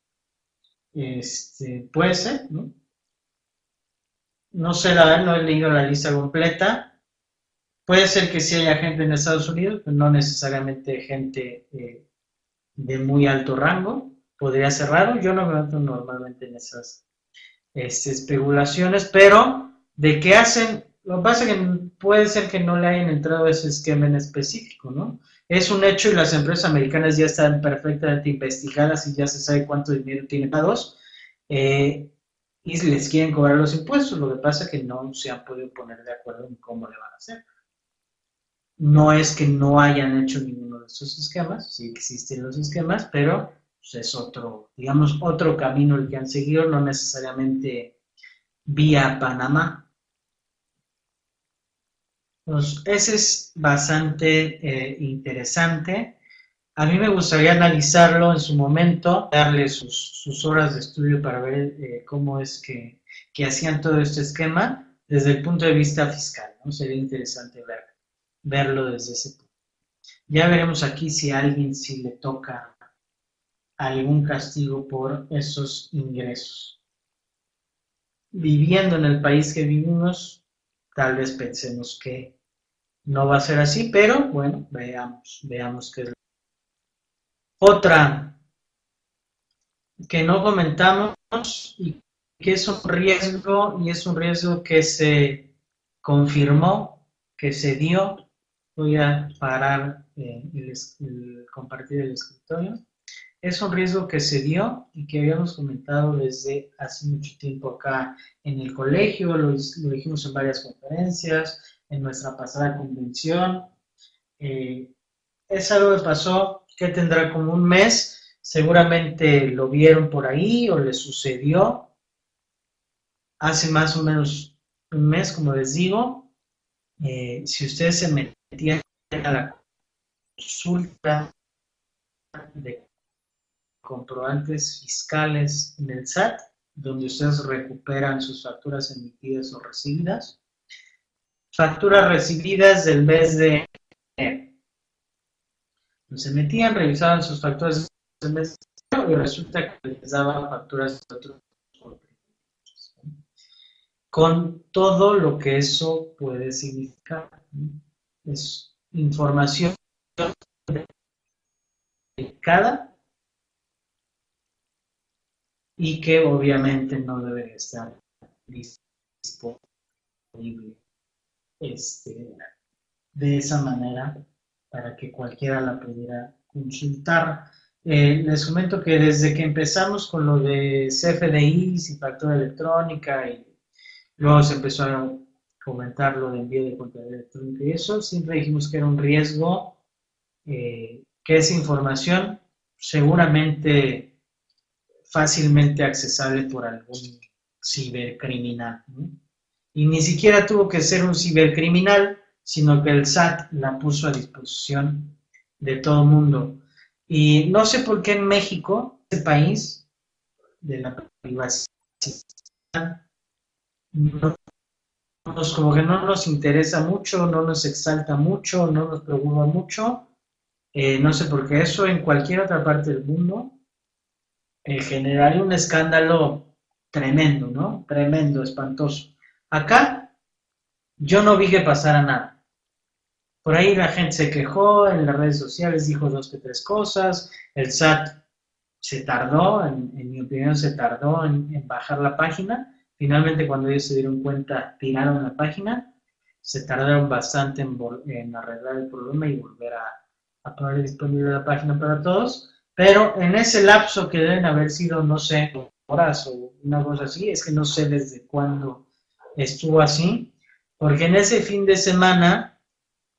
Este, puede ser, ¿no? No sé, la verdad, no he leído la lista completa. Puede ser que sí haya gente en Estados Unidos, pero no necesariamente gente eh, de muy alto rango. Podría ser raro. Yo no me meto normalmente en esas este, especulaciones, pero de qué hacen, lo que pasa es que puede ser que no le hayan entrado ese esquema en específico, ¿no? Es un hecho y las empresas americanas ya están perfectamente investigadas y ya se sabe cuánto dinero tienen pagados eh, y les quieren cobrar los impuestos. Lo que pasa es que no se han podido poner de acuerdo en cómo le van a hacer. No es que no hayan hecho ninguno de esos esquemas, sí existen los esquemas, pero pues, es otro, digamos, otro camino el que han seguido, no necesariamente vía Panamá. Pues ese es bastante eh, interesante. A mí me gustaría analizarlo en su momento, darle sus, horas de estudio para ver eh, cómo es que, hacían todo este esquema desde el punto de vista fiscal. Sería interesante verlo desde ese punto. Ya veremos aquí si a alguien si le toca algún castigo por esos ingresos. Viviendo en el país que vivimos, tal vez pensemos que no va a ser así, pero bueno, veamos, veamos qué es. Otra que no comentamos y que es un riesgo y es un riesgo que se confirmó, que se dio. Voy a parar eh, el compartir el escritorio es un riesgo que se dio y que habíamos comentado desde hace mucho tiempo acá en el colegio, lo, dijimos en varias conferencias, en nuestra pasada convención. Eh, es algo que pasó que tendrá como un mes, seguramente lo vieron por ahí o le sucedió hace más o menos un mes, como les digo. Eh, si ustedes se metían a la consulta de comprobantes fiscales en el SAT, donde ustedes recuperan sus facturas emitidas o recibidas. Facturas recibidas del mes de. Se metían, revisaban sus facturas y resulta que les daban facturas de otros con todo lo que eso puede significar. Es información cada y que obviamente no debe estar disponible este, de esa manera para que cualquiera la pudiera consultar. Eh, les comento que desde que empezamos con lo de CFDI y factura electrónica y luego se empezó a comentar lo de envío de contabilidad electrónica y eso, siempre dijimos que era un riesgo, eh, que esa información seguramente fácilmente accesible por algún cibercriminal. Y ni siquiera tuvo que ser un cibercriminal, sino que el SAT la puso a disposición de todo el mundo. Y no sé por qué en México, este país de la privacidad, no, como que no nos interesa mucho, no nos exalta mucho, no nos preocupa mucho. Eh, no sé por qué eso en cualquier otra parte del mundo eh, generaría un escándalo tremendo, ¿no? Tremendo, espantoso. Acá yo no vi que pasara nada. Por ahí la gente se quejó en las redes sociales, dijo dos que tres cosas, el SAT se tardó, en, mi opinión se tardó en, bajar la página. Finalmente cuando ellos se dieron cuenta, tiraron la página, se tardaron bastante en, arreglar el problema y volver a, a poner disponible la página para todos. Pero en ese lapso que deben haber sido, no sé, horas o una cosa así, es que no sé desde cuándo estuvo así, Porque en ese fin de semana,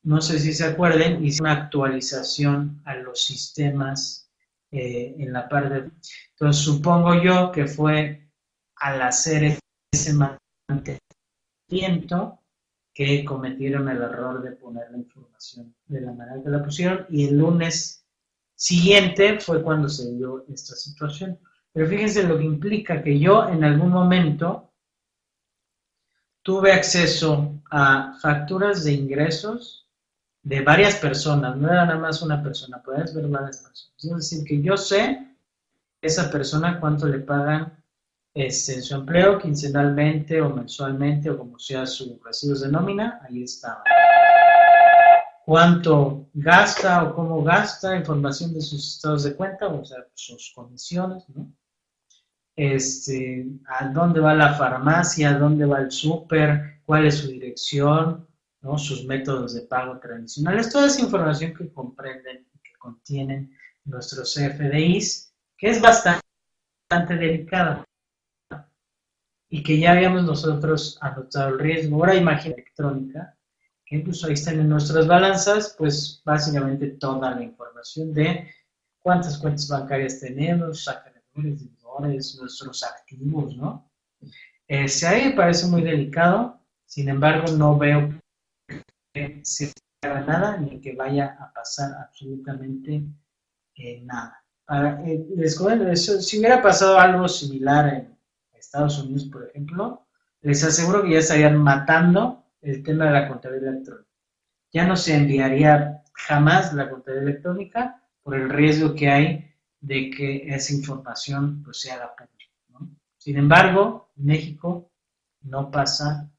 no sé si se acuerden, hice una actualización a los sistemas eh, en la parte. Entonces, supongo yo que fue al hacer ese mantenimiento que cometieron el error de poner la información de la manera que la pusieron y el lunes siguiente fue cuando se dio esta situación. Pero fíjense lo que implica que yo en algún momento tuve acceso a facturas de ingresos de varias personas, no era nada más una persona, puedes ver varias personas. Es decir, que yo sé esa persona cuánto le pagan este, en su empleo, quincenalmente o mensualmente o como sea su residuos de nómina, ahí estaba. Cuánto gasta o cómo gasta, información de sus estados de cuenta, o sea, sus comisiones, ¿no? Este, a dónde va la farmacia, a dónde va el súper, cuál es su dirección, ¿no? sus métodos de pago tradicionales, toda esa información que comprenden y que contienen nuestros CFDIs, que es bastante, bastante delicada y que ya habíamos nosotros anotado el riesgo. Ahora imagina electrónica, que incluso ahí están en nuestras balanzas, pues básicamente toda la información de cuántas cuentas bancarias tenemos, acreedores, deudores, nuestros activos, ¿no? Ese ahí me parece muy delicado, sin embargo no veo se haga nada ni que vaya a pasar absolutamente eh, nada. Eh, les comento, si hubiera pasado algo similar en Estados Unidos, por ejemplo, les aseguro que ya estarían matando el tema de la contabilidad electrónica. Ya no se enviaría jamás la contabilidad electrónica por el riesgo que hay de que esa información pues, se haga pública. Sin embargo, en México no pasa.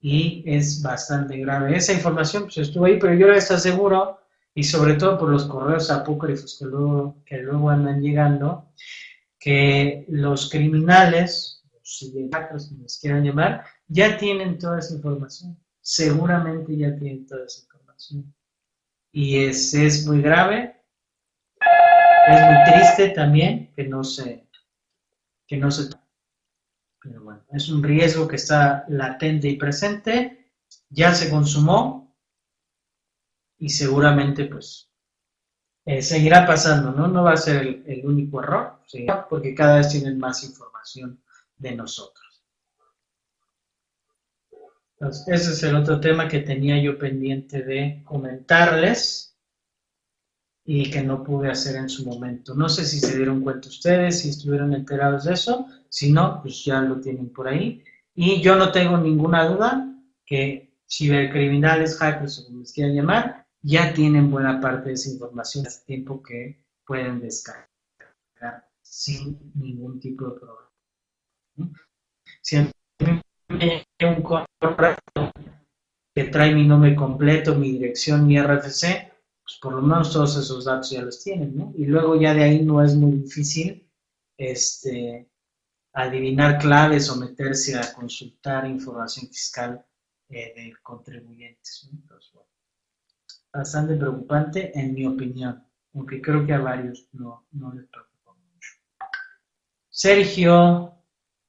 Y es bastante grave. Esa información pues, estuvo ahí, pero yo les aseguro, y sobre todo por los correos apócrifos que luego, que luego andan llegando, que los criminales, los como les quieran llamar, ya tienen toda esa información. Seguramente ya tienen toda esa información. Y es, es muy grave, es muy triste también que no se, que no se pero bueno, es un riesgo que está latente y presente, ya se consumó y seguramente pues eh, seguirá pasando, ¿no? No va a ser el, único error, porque cada vez tienen más información de nosotros. Entonces, ese es el otro tema que tenía yo pendiente de comentarles y que no pude hacer en su momento. No sé si se dieron cuenta ustedes, si estuvieron enterados de eso, si no, pues ya lo tienen por ahí. Y yo no tengo ninguna duda que cibercriminales, hackers o como les quieran llamar, ya tienen buena parte de esa información hace tiempo que pueden descargar sin ningún tipo de problema. Si a mí me un correo que trae mi nombre completo, mi dirección, mi RFC, pues por lo menos todos esos datos ya los tienen, ¿no? Y luego ya de ahí no es muy difícil este, adivinar claves o meterse a consultar información fiscal eh, de contribuyentes. Bastante preocupante en mi opinión, aunque creo que a varios no, les preocupa mucho. Sergio,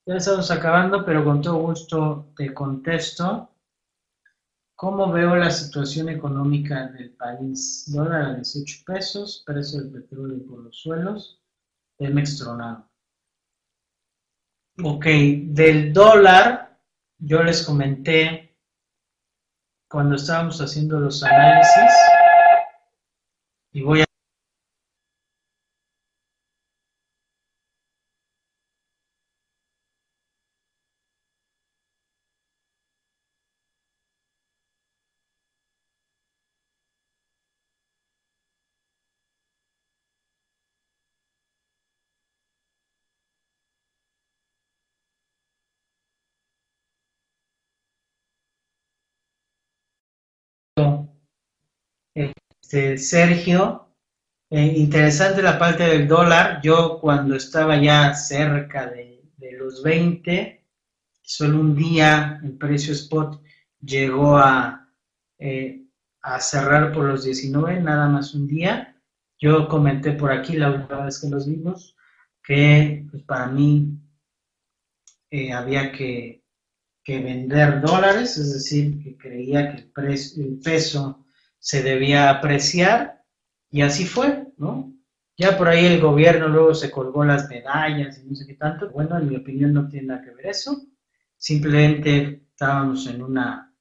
ya estamos acabando, pero con todo gusto te contesto. ¿Cómo veo la situación económica del país? Dólar a 18 pesos, precio del petróleo por los suelos, Pemex tronado. Ok, del dólar, yo les comenté cuando estábamos haciendo los análisis y voy a este, Sergio. Eh, interesante la parte del dólar. Yo cuando estaba ya cerca de, los 20, solo un día el precio spot llegó a, eh, cerrar por los 19, nada más un día. Yo comenté por aquí la última vez que los vimos que pues, para mí eh, había que, vender dólares, es decir, que creía que el, el peso se debía apreciar y así fue, ¿no? Ya por ahí el gobierno luego se colgó las medallas y no sé qué tanto. Bueno, en mi opinión no tiene nada que ver eso. Simplemente estábamos en una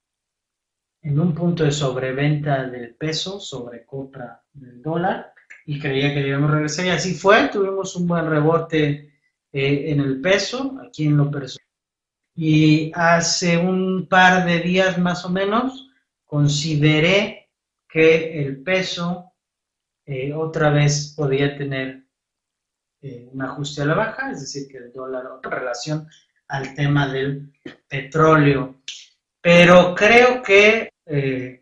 en un punto de sobreventa del peso sobre compra del dólar y creía que debíamos regresar y así fue, tuvimos un buen rebote eh, en el peso, aquí en lo personal. Y hace un par de días más o menos consideré que el peso eh, otra vez podía tener eh, un ajuste a la baja, es decir, que el dólar en relación al tema del petróleo. Pero creo que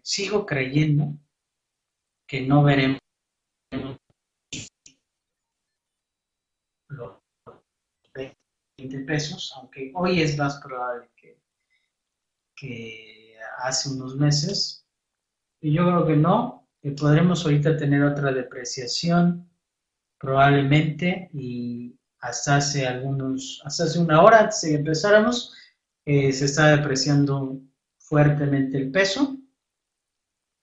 sigo creyendo que no veremos los 20 pesos, aunque hoy es más probable que, hace unos meses. Y yo creo que no, que podremos ahorita tener otra depreciación probablemente y hasta hace algunos, hasta hace una hora antes de que empezáramos, eh, se está depreciando fuertemente el peso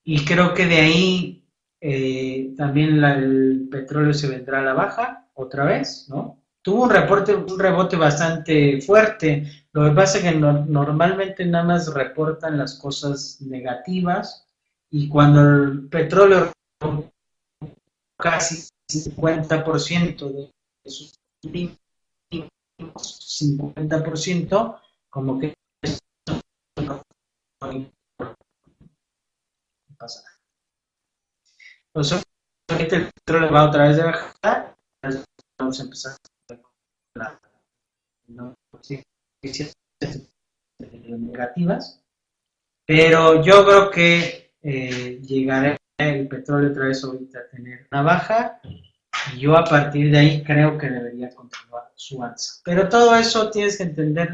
y creo que de ahí eh, también el petróleo se vendrá a la baja otra vez, ¿no? Tuvo un, reporte, un rebote bastante fuerte. Lo que pasa es que normalmente nada más reportan las cosas negativas y cuando el petróleo casi 50% de sus 50%, como que pasa entonces, ahorita el petróleo va otra vez de bajar, vamos a empezar negativas, pero yo creo que eh, llegará el petróleo otra vez ahorita a tener una baja y yo a partir de ahí creo que debería continuar su alza. Pero todo eso tienes que entender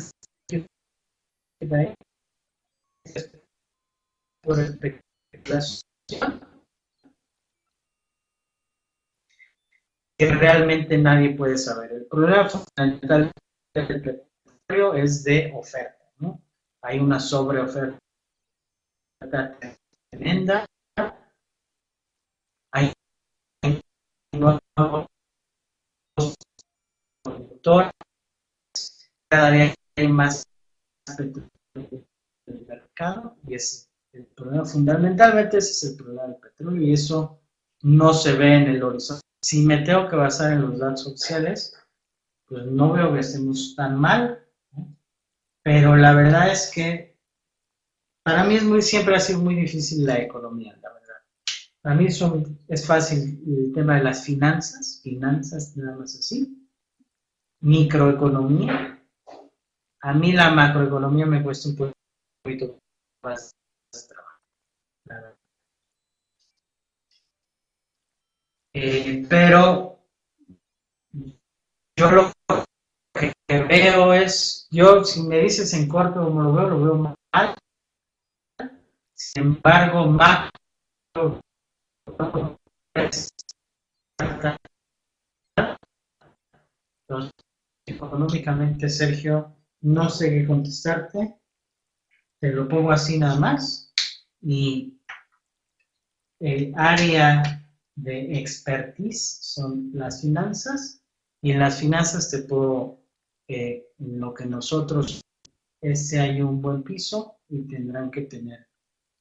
por especulación que realmente nadie puede saber. El problema fundamental del petróleo es de oferta. ¿no? Hay una sobreoferta tremenda. Hay nuevos productores. Cada día hay más petróleo en el mercado y es el problema fundamentalmente ese es el problema del petróleo y eso no se ve en el horizonte si me tengo que basar en los datos oficiales, pues no veo que estemos tan mal, pero la verdad es que para mí siempre ha sido muy difícil la economía, la verdad. Para mí es fácil el tema de las finanzas, finanzas nada más así, microeconomía. A mí la macroeconomía me cuesta un poquito más de trabajo, la verdad. Eh, pero yo lo que veo es, yo si me dices en corto como lo veo, lo veo mal. Sin embargo, más económicamente, Sergio, no sé qué contestarte. Te lo pongo así nada más. Y el área de expertise son las finanzas. Y en las finanzas te puedo, eh, lo que nosotros, este hay un buen piso y tendrán que tener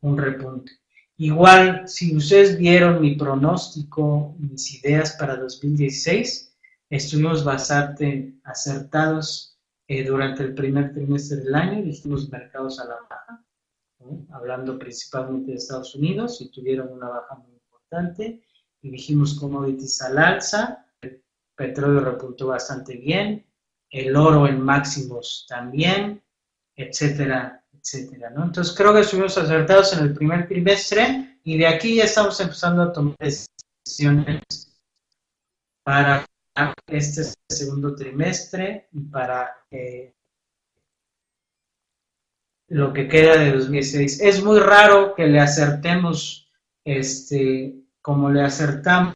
un repunte. Igual, si ustedes vieron mi pronóstico, mis ideas para 2016, estuvimos bastante acertados eh, durante el primer trimestre del año, dijimos mercados a la baja, hablando principalmente de Estados Unidos, y tuvieron una baja muy importante dijimos commodities al alza, el petróleo repuntó bastante bien, el oro en máximos también, etcétera, etcétera, ¿no? Entonces creo que estuvimos acertados en el primer trimestre y de aquí ya estamos empezando a tomar decisiones para este segundo trimestre y para eh, lo que queda de 2016. Es muy raro que le acertemos este, como le acertamos,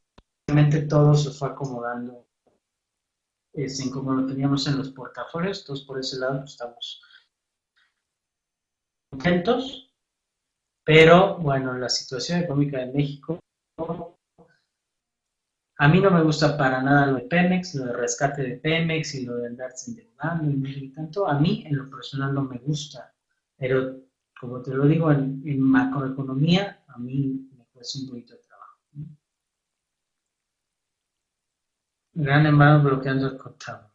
realmente todo se fue acomodando este, como lo teníamos en los portafolios, entonces por ese lado pues, estamos contentos, pero bueno, la situación económica de México, a mí no me gusta para nada lo de Pemex, lo de rescate de Pemex y lo de andarse endeudando y tanto, a mí en lo personal no me gusta, pero como te lo digo, en, macroeconomía a mí me cuesta un poquito Gran hermano bloqueando el contado.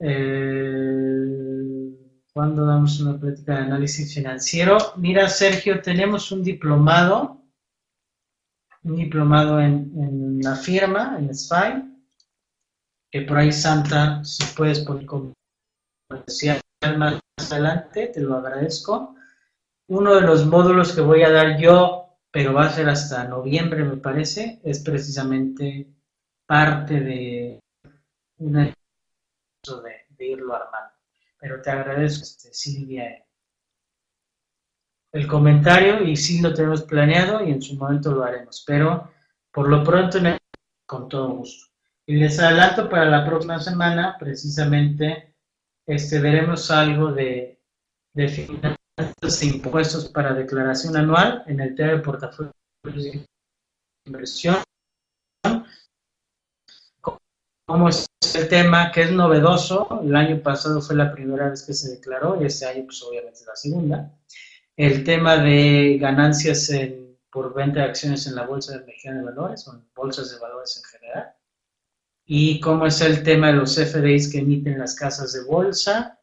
Eh, ¿Cuándo damos una práctica de análisis financiero? Mira, Sergio, tenemos un diplomado, un diplomado en, la firma, en SFI, que por ahí Santa, si puedes poner comercial más adelante, te lo agradezco. Uno de los módulos que voy a dar yo, pero va a ser hasta noviembre, me parece, es precisamente parte de una de, de irlo armando. Pero te agradezco, este, Silvia, el comentario y sí lo tenemos planeado y en su momento lo haremos. Pero por lo pronto, con todo gusto. Y les adelanto para la próxima semana, precisamente, este, veremos algo de, de finanzas e impuestos para declaración anual en el tema de portafolio de inversión cómo es el tema, que es novedoso. El año pasado fue la primera vez que se declaró y este año, pues obviamente, la segunda. El tema de ganancias por venta de acciones en la Bolsa de Mexicana de Valores o en bolsas de valores en general. Y cómo es el tema de los FDIs que emiten las casas de bolsa.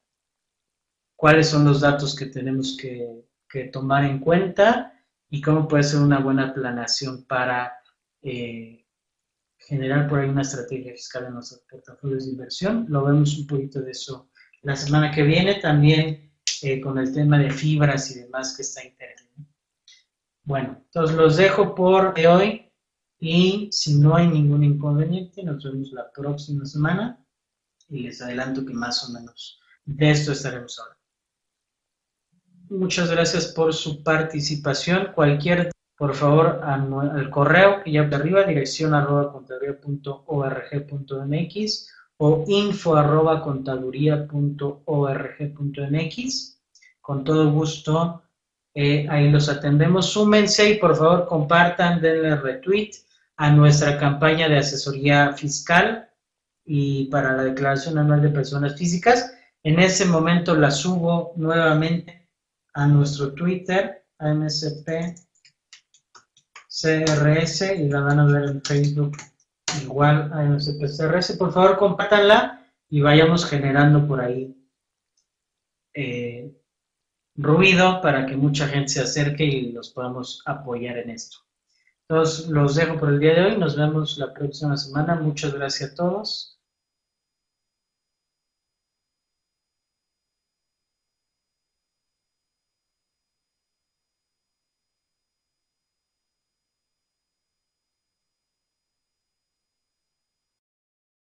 Cuáles son los datos que tenemos que, tomar en cuenta y cómo puede ser una buena planeación para eh, generar por ahí una estrategia fiscal en nuestros portafolios de inversión. Lo vemos un poquito de eso la semana que viene, también eh, con el tema de fibras y demás que está interesante. Bueno, entonces los dejo por hoy y si no hay ningún inconveniente, nos vemos la próxima semana y les adelanto que más o menos de esto estaremos hablando. Muchas gracias por su participación. Cualquier por favor al correo que ya de arriba, dirección arroba contaduría.org.mx o info arroba contaduría.org.mx. Con todo gusto, eh, ahí los atendemos. Súmense y por favor compartan, denle retweet a nuestra campaña de asesoría fiscal y para la declaración anual de personas físicas. En ese momento la subo nuevamente a nuestro Twitter, AMSP CRS y la van a ver en Facebook igual a CRS. Por favor, compártanla y vayamos generando por ahí eh, ruido para que mucha gente se acerque y los podamos apoyar en esto. Entonces, los dejo por el día de hoy. Nos vemos la próxima semana. Muchas gracias a todos.